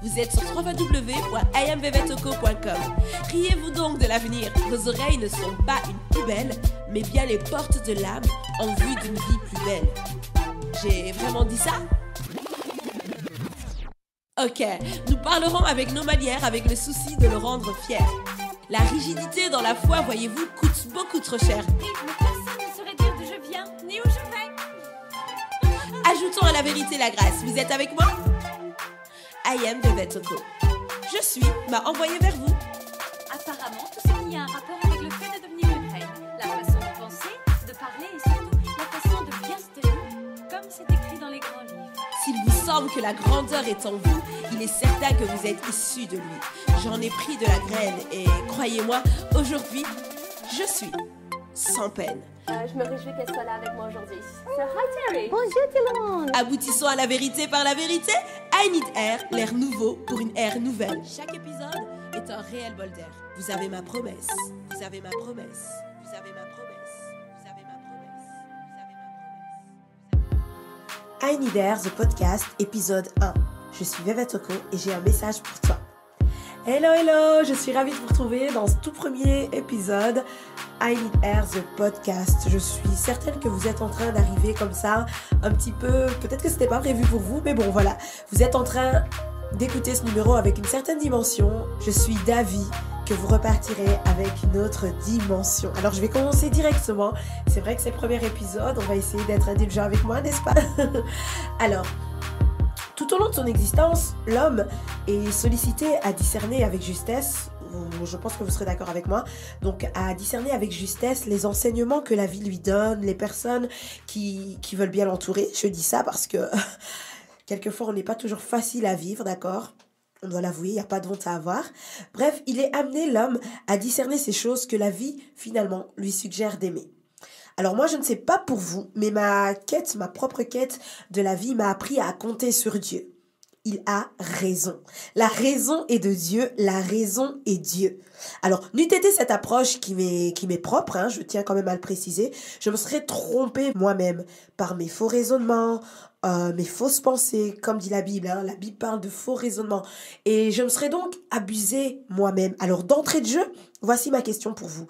Vous êtes sur www.iamvevetoko.com. Riez-vous donc de l'avenir? Vos oreilles ne sont pas une poubelle, mais bien les portes de l'âme en vue d'une vie plus belle. J'ai vraiment dit ça? Ok, nous parlerons avec nos manières avec le souci de le rendre fier. La rigidité dans la foi, voyez-vous, coûte beaucoup trop cher. Personne ne saurait dire d'où je viens, ni où je vais. Ajoutons à la vérité la grâce. Vous êtes avec moi? I am de Vetoko. Je suis m'a envoyé vers vous. Apparemment, tout ce qui a un rapport avec le fait de devenir une reine. La façon de penser, de parler et surtout la façon de bien se tenir, comme c'est écrit dans les grands livres. S'il vous semble que la grandeur est en vous, il est certain que vous êtes issu de lui. J'en ai pris de la graine et croyez-moi, aujourd'hui, je suis sans peine. Euh, je me réjouis qu'elle soit là avec moi aujourd'hui. So, hi Terry. Bonjour tout le monde. Aboutissons à la vérité par la vérité. I need air, l'air nouveau pour une ère nouvelle. Chaque épisode est un réel bol d'air. Vous avez ma promesse. Vous avez ma promesse. Vous avez ma promesse. Vous avez ma promesse. Vous avez ma promesse. I need air, the podcast, épisode 1. Je suis Veva Toko et j'ai un message pour toi. Hello, hello, je suis ravie de vous retrouver dans ce tout premier épisode I Need Air, the podcast. Je suis certaine que vous êtes en train d'arriver comme ça, un petit peu, peut-être que c'était pas prévu pour vous, mais bon, voilà. Vous êtes en train d'écouter ce numéro avec une certaine dimension. Je suis d'avis que vous repartirez avec une autre dimension. Alors, je vais commencer directement. C'est vrai que c'est le premier épisode, on va essayer d'être indulgent avec moi, n'est-ce pas? Alors, tout au long de son existence, l'homme est sollicité à discerner avec justesse, je pense que vous serez d'accord avec moi, donc à discerner avec justesse les enseignements que la vie lui donne, les personnes qui, qui veulent bien l'entourer. Je dis ça parce que quelquefois on n'est pas toujours facile à vivre, d'accord? On doit l'avouer, il n'y a pas de honte à avoir. Bref, il est amené, l'homme, à discerner ces choses que la vie, finalement, lui suggère d'aimer. Alors moi, je ne sais pas pour vous, mais ma quête, ma propre quête de la vie m'a appris à compter sur Dieu. Il a raison. La raison est de Dieu, la raison est Dieu. Alors, n'eût été cette approche qui m'est, qui m'est propre, hein, je tiens quand même à le préciser, je me serais trompée moi-même par mes faux raisonnements, euh, mes fausses pensées, comme dit la Bible, hein, la Bible parle de faux raisonnements, et je me serais donc abusée moi-même. Alors, d'entrée de jeu, voici ma question pour vous.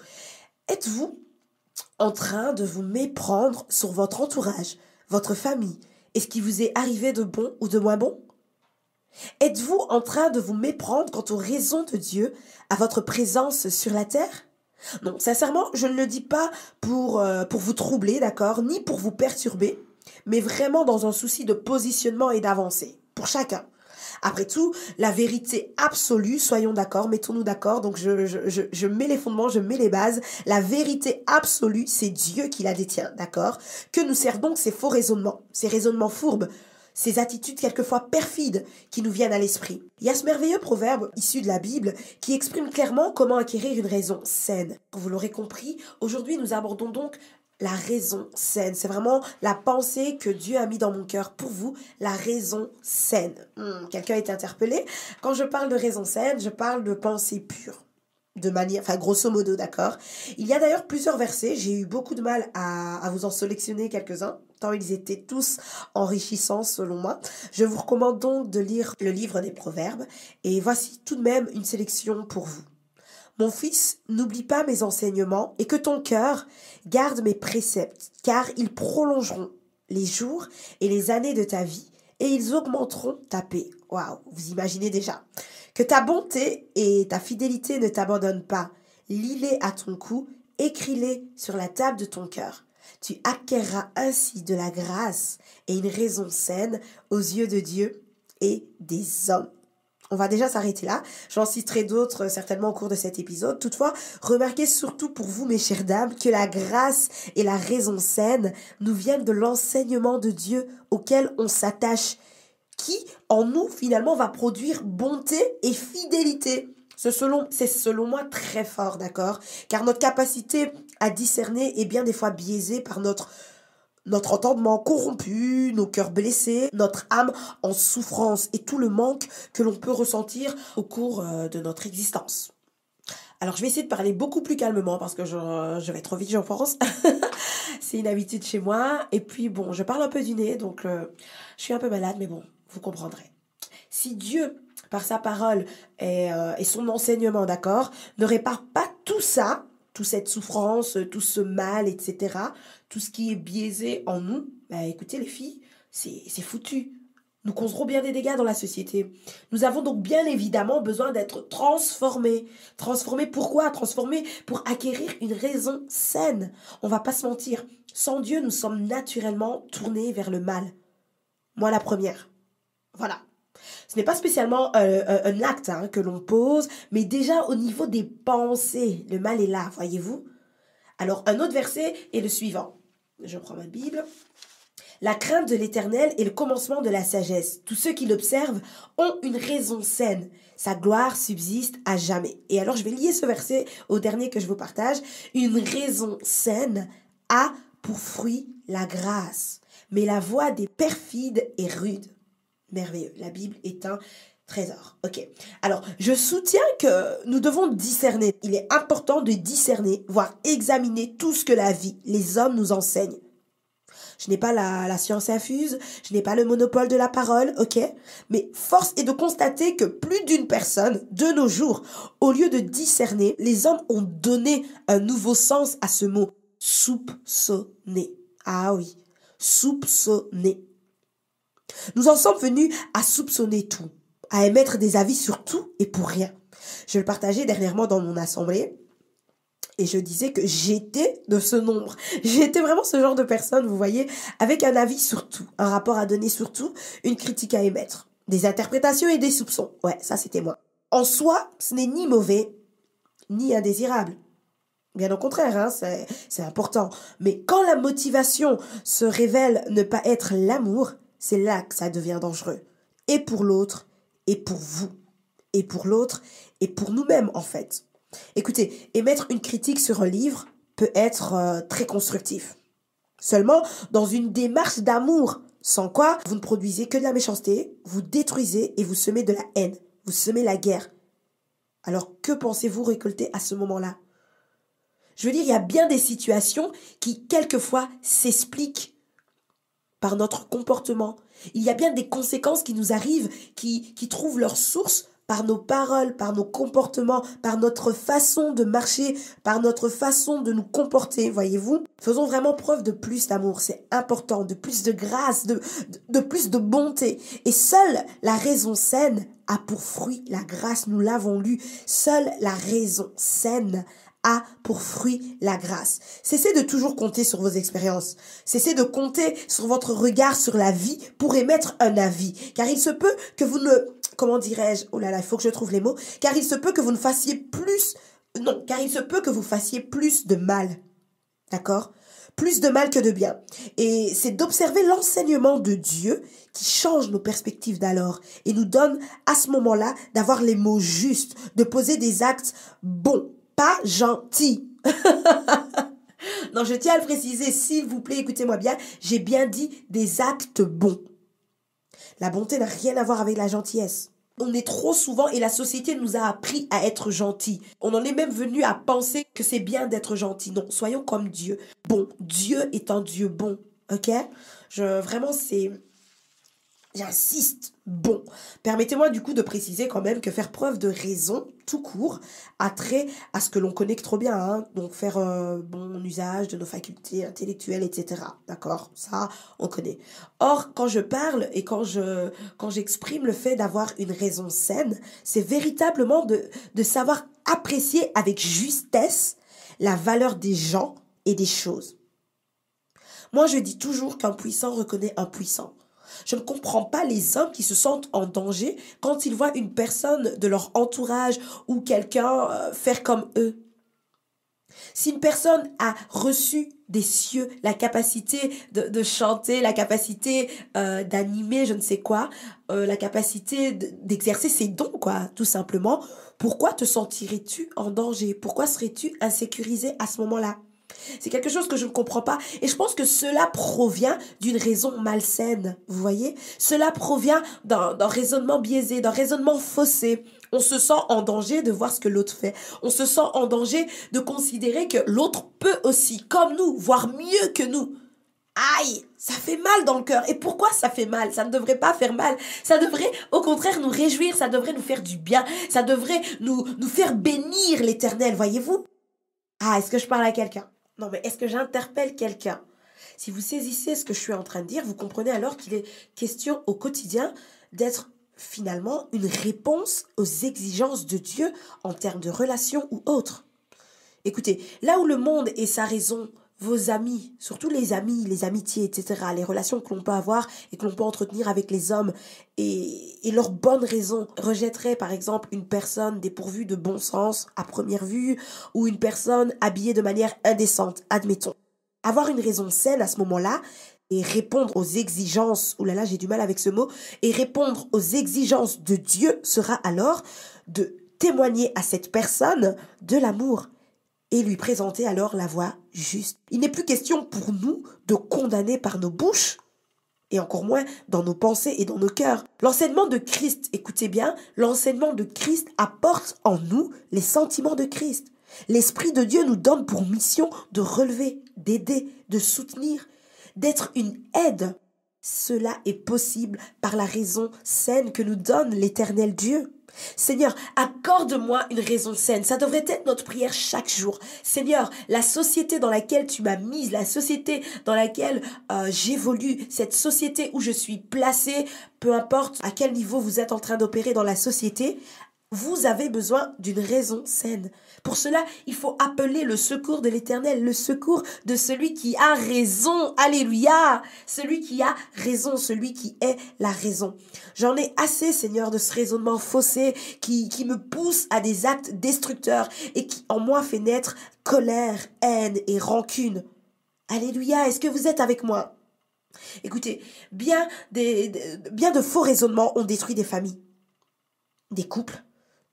Êtes-vous en train de vous méprendre sur votre entourage, votre famille et ce qui vous est arrivé de bon ou de moins bon? Êtes-vous en train de vous méprendre quant aux raisons de Dieu à votre présence sur la terre? Non, sincèrement, je ne le dis pas pour, euh, pour vous troubler, d'accord, ni pour vous perturber, mais vraiment dans un souci de positionnement et d'avancée, pour chacun. Après tout, la vérité absolue, soyons d'accord, mettons-nous d'accord, donc je, je, je, mets les fondements, je mets les bases. La vérité absolue, c'est Dieu qui la détient, d'accord? Que nous servent donc ces faux raisonnements, ces raisonnements fourbes, ces attitudes quelquefois perfides qui nous viennent à l'esprit? Il y a ce merveilleux proverbe issu de la Bible qui exprime clairement comment acquérir une raison saine. Vous l'aurez compris, aujourd'hui nous abordons donc la raison saine. C'est vraiment la pensée que Dieu a mis dans mon cœur pour vous, la raison saine. Hmm, quelqu'un est interpellé. Quand je parle de raison saine, je parle de pensée pure. De manière, enfin grosso modo, d'accord. Il y a d'ailleurs plusieurs versets, j'ai eu beaucoup de mal à vous en sélectionner quelques-uns, tant ils étaient tous enrichissants selon moi. Je vous recommande donc de lire le livre des Proverbes, et voici tout de même une sélection pour vous. Mon fils, n'oublie pas mes enseignements et que ton cœur garde mes préceptes, car ils prolongeront les jours et les années de ta vie et ils augmenteront ta paix. Waouh, vous imaginez déjà. Que ta bonté et ta fidélité ne t'abandonnent pas. Lis-les à ton cou, écris-les sur la table de ton cœur. Tu acquerras ainsi de la grâce et une raison saine aux yeux de Dieu et des hommes. On va déjà s'arrêter là. J'en citerai d'autres euh, certainement au cours de cet épisode. Toutefois, remarquez surtout pour vous, mes chères dames, que la grâce et la raison saine nous viennent de l'enseignement de Dieu auquel on s'attache, qui en nous finalement va produire bonté et fidélité. C'est selon, c'est selon moi très fort, d'accord? Car notre capacité à discerner est bien des fois biaisée par notre notre entendement corrompu, nos cœurs blessés, notre âme en souffrance et tout le manque que l'on peut ressentir au cours euh, de notre existence. Alors je vais essayer de parler beaucoup plus calmement parce que je, vais trop vite je pense. C'est une habitude chez moi. Et puis bon, je parle un peu du nez, donc euh, je suis un peu malade, mais bon, vous comprendrez. Si Dieu par sa parole et, euh, et son enseignement, d'accord, ne répare pas tout ça, toute cette souffrance, tout ce mal, etc., tout ce qui est biaisé en nous, bah écoutez les filles, c'est foutu. Nous causerons bien des dégâts dans la société. Nous avons donc bien évidemment besoin d'être transformés. Transformés pourquoi? Transformés pour acquérir une raison saine. On va pas se mentir. Sans Dieu, nous sommes naturellement tournés vers le mal. Moi la première. Voilà. Ce n'est pas spécialement euh, euh, un acte hein, que l'on pose, mais déjà au niveau des pensées, le mal est là, voyez-vous. Alors un autre verset est le suivant. Je prends ma Bible. La crainte de l'Éternel est le commencement de la sagesse. Tous ceux qui l'observent ont une raison saine. Sa gloire subsiste à jamais. Et alors je vais lier ce verset au dernier que je vous partage. Une raison saine a pour fruit la grâce. Mais la voix des perfides est rude. Merveilleux. La Bible est un trésor. Ok. Alors, je soutiens que nous devons discerner. Il est important de discerner, voire examiner tout ce que la vie, les hommes nous enseignent. Je n'ai pas la, science infuse, je n'ai pas le monopole de la parole, ok Mais force est de constater que plus d'une personne, de nos jours, au lieu de discerner, les hommes ont donné un nouveau sens à ce mot, soupçonner. Ah oui, soupçonner. Nous en sommes venus à soupçonner tout, à émettre des avis sur tout et pour rien. Je le partageais dernièrement dans mon assemblée. Et je disais que j'étais de ce nombre. J'étais vraiment ce genre de personne, vous voyez, avec un avis sur tout, un rapport à donner sur tout, une critique à émettre, des interprétations et des soupçons. Ouais, ça c'était moi. En soi, ce n'est ni mauvais, ni indésirable. Bien au contraire, hein, c'est important. Mais quand la motivation se révèle ne pas être l'amour, c'est là que ça devient dangereux. Et pour l'autre, et pour vous. Et pour l'autre, et pour nous-mêmes en fait. Écoutez, émettre une critique sur un livre peut être euh, très constructif. Seulement dans une démarche d'amour, sans quoi vous ne produisez que de la méchanceté, vous détruisez et vous semez de la haine, vous semez la guerre. Alors que pensez-vous récolter à ce moment-là? Je veux dire, il y a bien des situations qui quelquefois s'expliquent par notre comportement. Il y a bien des conséquences qui nous arrivent, qui, qui trouvent leur source par nos paroles, par nos comportements, par notre façon de marcher, par notre façon de nous comporter, voyez-vous. Faisons vraiment preuve de plus d'amour, c'est important, de plus de grâce, de, de, plus de bonté. Et seule la raison saine a pour fruit la grâce, nous l'avons lu, seule la raison saine a pour fruit la grâce. Cessez de toujours compter sur vos expériences. Cessez de compter sur votre regard sur la vie pour émettre un avis. Car il se peut que vous ne comment dirais-je, oh là là, il faut que je trouve les mots, car il se peut que vous ne fassiez plus, non, car il se peut que vous fassiez plus de mal. D'accord? Plus de mal que de bien. Et c'est d'observer l'enseignement de Dieu qui change nos perspectives d'alors et nous donne à ce moment-là d'avoir les mots justes, de poser des actes bons, pas gentils. non, je tiens à le préciser, s'il vous plaît, écoutez-moi bien, j'ai bien dit des actes bons. La bonté n'a rien à voir avec la gentillesse. On est trop souvent, et la société nous a appris à être gentils. On en est même venu à penser que c'est bien d'être gentil. Non, soyons comme Dieu. Bon, Dieu est un Dieu bon. Ok? Je, Vraiment, c'est J'insiste. Bon, permettez-moi du coup de préciser quand même que faire preuve de raison, tout court, a trait à ce que l'on connaît trop bien, hein. donc faire euh, bon usage de nos facultés intellectuelles, etc. D'accord? Ça, on connaît. Or, quand je parle et quand je quand j'exprime le fait d'avoir une raison saine, c'est véritablement de, de savoir apprécier avec justesse la valeur des gens et des choses. Moi, je dis toujours qu'un puissant reconnaît un puissant. Je ne comprends pas les hommes qui se sentent en danger quand ils voient une personne de leur entourage ou quelqu'un euh, faire comme eux. Si une personne a reçu des cieux la capacité de, chanter, la capacité euh, d'animer, je ne sais quoi, euh, la capacité d'exercer ses dons, quoi, tout simplement, pourquoi te sentirais-tu en danger? Pourquoi serais-tu insécurisé à ce moment-là? C'est quelque chose que je ne comprends pas. Et je pense que cela provient d'une raison malsaine. Vous voyez? Cela provient d'un raisonnement biaisé, d'un raisonnement faussé. On se sent en danger de voir ce que l'autre fait. On se sent en danger de considérer que l'autre peut aussi, comme nous, voire mieux que nous, aïe, ça fait mal dans le cœur. Et pourquoi ça fait mal? Ça ne devrait pas faire mal. Ça devrait au contraire nous réjouir, ça devrait nous faire du bien, ça devrait nous, nous faire bénir l'éternel, voyez-vous? Ah, est-ce que je parle à quelqu'un? Non, mais est-ce que j'interpelle quelqu'un? Si vous saisissez ce que je suis en train de dire, vous comprenez alors qu'il est question au quotidien d'être finalement une réponse aux exigences de Dieu en termes de relations ou autres. Écoutez, là où le monde et sa raison vos amis, surtout les amis, les amitiés, etc., les relations que l'on peut avoir et que l'on peut entretenir avec les hommes, et, leurs bonnes raisons rejetteraient par exemple une personne dépourvue de bon sens à première vue, ou une personne habillée de manière indécente, admettons. Avoir une raison saine à ce moment-là, et répondre aux exigences, là, j'ai du mal avec ce mot, et répondre aux exigences de Dieu sera alors de témoigner à cette personne de l'amour et lui présenter alors la voie juste. Il n'est plus question pour nous de condamner par nos bouches, et encore moins dans nos pensées et dans nos cœurs. L'enseignement de Christ, écoutez bien, l'enseignement de Christ apporte en nous les sentiments de Christ. L'Esprit de Dieu nous donne pour mission de relever, d'aider, de soutenir, d'être une aide. Cela est possible par la raison saine que nous donne l'Éternel Dieu. Seigneur, accorde-moi une raison saine. Ça devrait être notre prière chaque jour. Seigneur, la société dans laquelle tu m'as mise, la société dans laquelle euh, j'évolue, cette société où je suis placée, peu importe à quel niveau vous êtes en train d'opérer dans la société, vous avez besoin d'une raison saine. Pour cela, il faut appeler le secours de l'Éternel, le secours de celui qui a raison. Alléluia. Celui qui a raison, celui qui est la raison. J'en ai assez, Seigneur, de ce raisonnement faussé qui, qui me pousse à des actes destructeurs et qui en moi fait naître colère, haine et rancune. Alléluia. Est-ce que vous êtes avec moi? Écoutez, bien, des, bien de faux raisonnements ont détruit des familles, des couples,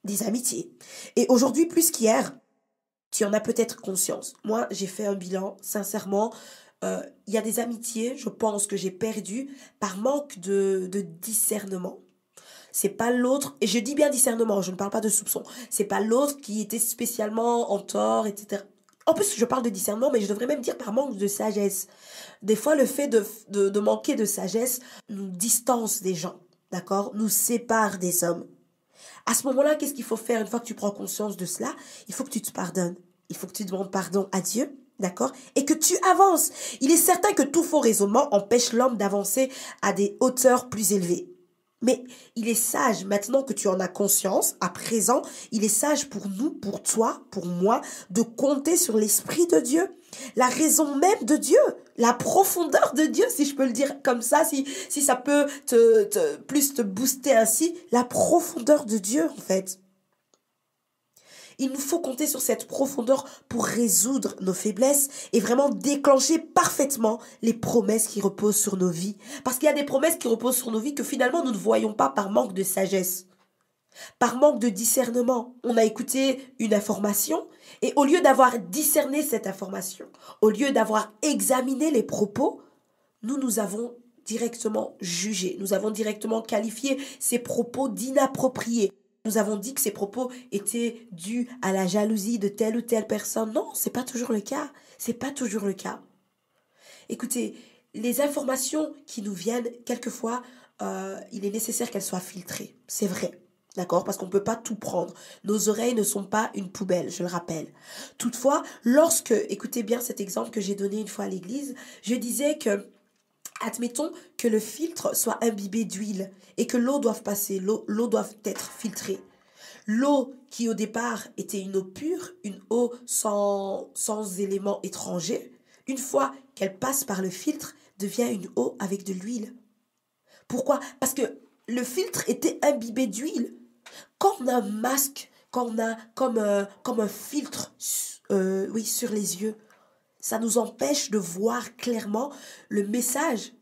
des amitiés. Et aujourd'hui, plus qu'hier, tu en as peut-être conscience. Moi, j'ai fait un bilan, sincèrement. Euh, il y a des amitiés, je pense, que j'ai perdues par manque de, discernement. C'est pas l'autre, et je dis bien discernement, je ne parle pas de soupçon. C'est pas l'autre qui était spécialement en tort, etc. En plus, je parle de discernement, mais je devrais même dire par manque de sagesse. Des fois, le fait de, de, de manquer de sagesse nous distance des gens, d'accord? Nous sépare des hommes. À ce moment-là, qu'est-ce qu'il faut faire une fois que tu prends conscience de cela? Il faut que tu te pardonnes. Il faut que tu demandes pardon à Dieu, d'accord? Et que tu avances. Il est certain que tout faux raisonnement empêche l'homme d'avancer à des hauteurs plus élevées. Mais il est sage, maintenant que tu en as conscience, à présent, il est sage pour nous, pour toi, pour moi, de compter sur l'Esprit de Dieu, la raison même de Dieu, la profondeur de Dieu, si je peux le dire comme ça, si, si ça peut te, te, plus te booster ainsi, la profondeur de Dieu, en fait. Il nous faut compter sur cette profondeur pour résoudre nos faiblesses et vraiment déclencher parfaitement les promesses qui reposent sur nos vies. Parce qu'il y a des promesses qui reposent sur nos vies que finalement nous ne voyons pas par manque de sagesse. Par manque de discernement, on a écouté une information et au lieu d'avoir discerné cette information, au lieu d'avoir examiné les propos, nous nous avons directement jugé, nous avons directement qualifié ces propos d'inappropriés. Nous avons dit que ces propos étaient dus à la jalousie de telle ou telle personne. Non, c'est pas toujours le cas. C'est pas toujours le cas. Écoutez, les informations qui nous viennent, quelquefois, euh, il est nécessaire qu'elles soient filtrées. C'est vrai. D'accord? Parce qu'on ne peut pas tout prendre. Nos oreilles ne sont pas une poubelle, je le rappelle. Toutefois, lorsque, écoutez bien cet exemple que j'ai donné une fois à l'église, je disais que Admettons que le filtre soit imbibé d'huile et que l'eau doive passer, l'eau doit être filtrée. L'eau qui au départ était une eau pure, une eau sans, sans éléments étrangers, une fois qu'elle passe par le filtre, devient une eau avec de l'huile. Pourquoi? Parce que le filtre était imbibé d'huile. Quand on a un masque, quand on a comme, euh, comme un filtre euh, oui, sur les yeux, ça nous empêche de voir clairement le message,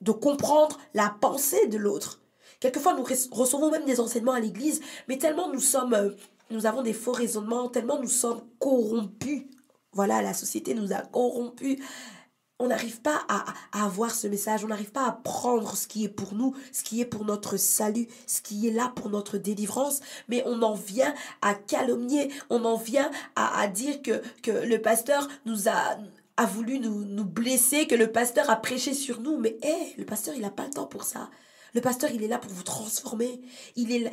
de comprendre la pensée de l'autre. Quelquefois, nous recevons même des enseignements à l'église, mais tellement nous sommes, euh, nous avons des faux raisonnements, tellement nous sommes corrompus. Voilà, la société nous a corrompus on n'arrive pas à, avoir ce message, on n'arrive pas à prendre ce qui est pour nous, ce qui est pour notre salut, ce qui est là pour notre délivrance, mais on en vient à calomnier, on en vient à, dire que, que le pasteur nous a, a voulu nous, nous blesser, que le pasteur a prêché sur nous. Mais hé, le pasteur, il n'a pas le temps pour ça. Le pasteur, il est là pour vous transformer. Il est, là,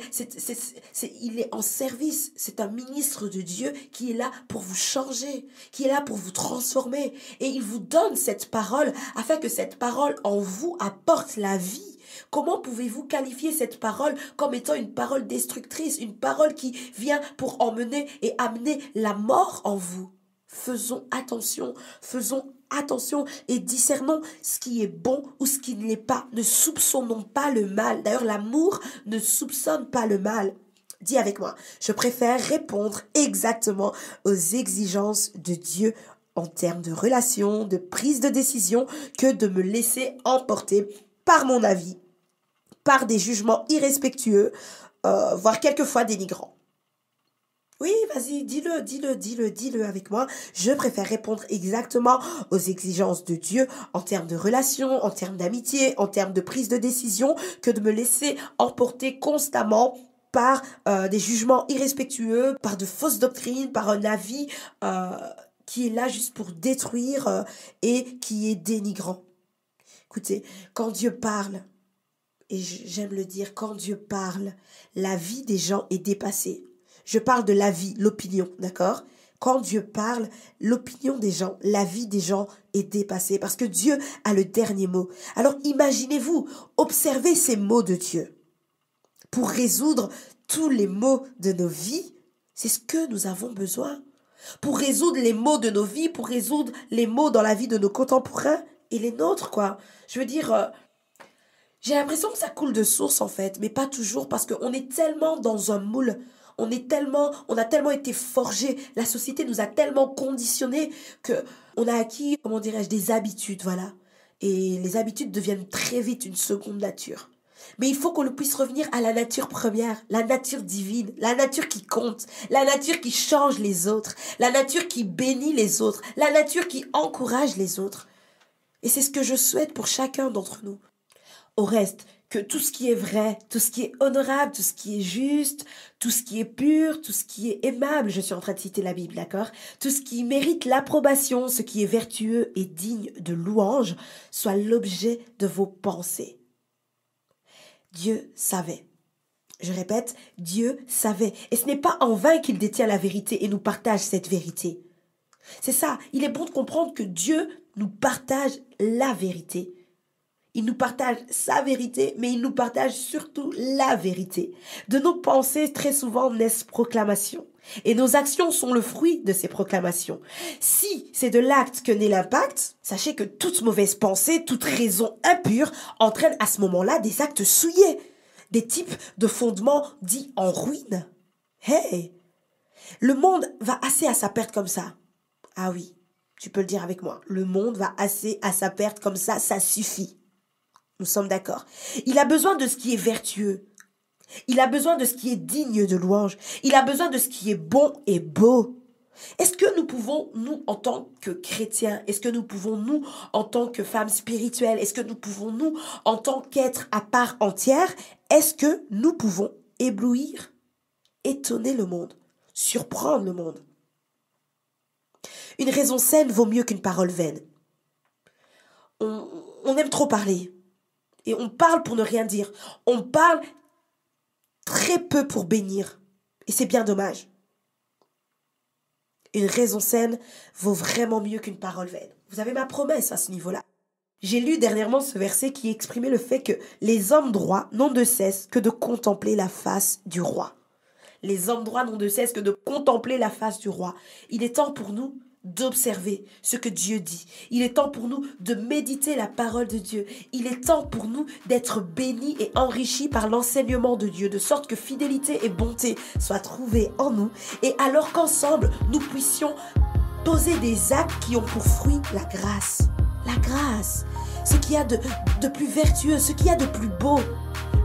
il est en service. C'est un ministre de Dieu qui est là pour vous changer, qui est là pour vous transformer. Et il vous donne cette parole afin que cette parole en vous apporte la vie. Comment pouvez-vous qualifier cette parole comme étant une parole destructrice, une parole qui vient pour emmener et amener la mort en vous? Faisons attention, faisons attention et discernons ce qui est bon ou ce qui ne l'est pas. Ne soupçonnons pas le mal. D'ailleurs, l'amour ne soupçonne pas le mal. Dis avec moi, je préfère répondre exactement aux exigences de Dieu en termes de relation, de prise de décision, que de me laisser emporter par mon avis, par des jugements irrespectueux, euh, voire quelquefois dénigrants. Oui, vas-y, dis-le, dis-le, dis-le, dis-le avec moi. Je préfère répondre exactement aux exigences de Dieu en termes de relations, en termes d'amitié, en termes de prise de décision, que de me laisser emporter constamment par euh, des jugements irrespectueux, par de fausses doctrines, par un avis euh, qui est là juste pour détruire euh, et qui est dénigrant. Écoutez, quand Dieu parle, et j'aime le dire, quand Dieu parle, la vie des gens est dépassée. Je parle de la vie, l'opinion, d'accord? Quand Dieu parle, l'opinion des gens, la vie des gens est dépassée parce que Dieu a le dernier mot. Alors imaginez-vous, observez ces mots de Dieu pour résoudre tous les maux de nos vies. C'est ce que nous avons besoin. Pour résoudre les maux de nos vies, pour résoudre les maux dans la vie de nos contemporains et les nôtres, quoi. Je veux dire, euh, j'ai l'impression que ça coule de source en fait, mais pas toujours parce qu'on est tellement dans un moule on est tellement, on a tellement été forgé, la société nous a tellement conditionnés que on a acquis, comment dirais-je, des habitudes, voilà. Et les habitudes deviennent très vite une seconde nature. Mais il faut qu'on puisse revenir à la nature première, la nature divine, la nature qui compte, la nature qui change les autres, la nature qui bénit les autres, la nature qui encourage les autres. Et c'est ce que je souhaite pour chacun d'entre nous. Au reste, que tout ce qui est vrai, tout ce qui est honorable, tout ce qui est juste, tout ce qui est pur, tout ce qui est aimable, je suis en train de citer la Bible, d'accord? Tout ce qui mérite l'approbation, ce qui est vertueux et digne de louange, soit l'objet de vos pensées. Dieu savait. Je répète, Dieu savait. Et ce n'est pas en vain qu'il détient la vérité et nous partage cette vérité. C'est ça, il est bon de comprendre que Dieu nous partage la vérité il nous partage sa vérité, mais il nous partage surtout la vérité. De nos pensées, très souvent, naissent proclamations. Et nos actions sont le fruit de ces proclamations. Si c'est de l'acte que naît l'impact, sachez que toute mauvaise pensée, toute raison impure entraîne à ce moment-là des actes souillés, des types de fondements dits en ruine. Hey! Le monde va assez à sa perte comme ça. Ah oui, tu peux le dire avec moi. Le monde va assez à sa perte comme ça, ça suffit. Nous sommes d'accord. Il a besoin de ce qui est vertueux. Il a besoin de ce qui est digne de louange. Il a besoin de ce qui est bon et beau. Est-ce que nous pouvons, nous, en tant que chrétiens, est-ce que nous pouvons, nous, en tant que femmes spirituelles, est-ce que nous pouvons, nous, en tant qu'êtres à part entière, est-ce que nous pouvons éblouir, étonner le monde, surprendre le monde? Une raison saine vaut mieux qu'une parole vaine. On, on aime trop parler. Et on parle pour ne rien dire. On parle très peu pour bénir. Et c'est bien dommage. Une raison saine vaut vraiment mieux qu'une parole vaine. Vous avez ma promesse à ce niveau-là. J'ai lu dernièrement ce verset qui exprimait le fait que les hommes droits n'ont de cesse que de contempler la face du roi. Les hommes droits n'ont de cesse que de contempler la face du roi. Il est temps pour nous d'observer ce que Dieu dit. Il est temps pour nous de méditer la parole de Dieu. Il est temps pour nous d'être bénis et enrichis par l'enseignement de Dieu, de sorte que fidélité et bonté soient trouvées en nous, et alors qu'ensemble, nous puissions poser des actes qui ont pour fruit la grâce. La grâce, ce qu'il y a de, de plus vertueux, ce qu'il y a de plus beau,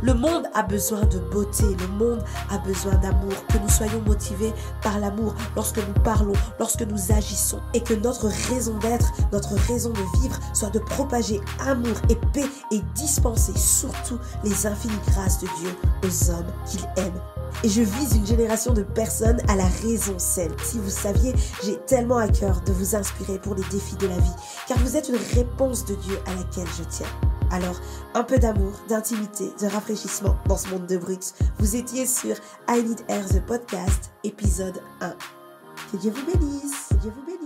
le monde a besoin de beauté, le monde a besoin d'amour, que nous soyons motivés par l'amour lorsque nous parlons, lorsque nous agissons et que notre raison d'être, notre raison de vivre soit de propager amour et paix et dispenser surtout les infinies grâces de Dieu aux hommes qu'il aime et je vise une génération de personnes à la raison saine. Si vous saviez, j'ai tellement à cœur de vous inspirer pour les défis de la vie, car vous êtes une réponse de Dieu à laquelle je tiens. Alors, un peu d'amour, d'intimité, de rafraîchissement dans ce monde de brut. Vous étiez sur I Need Air the Podcast, épisode 1. Que Dieu vous bénisse. Que Dieu vous bénisse.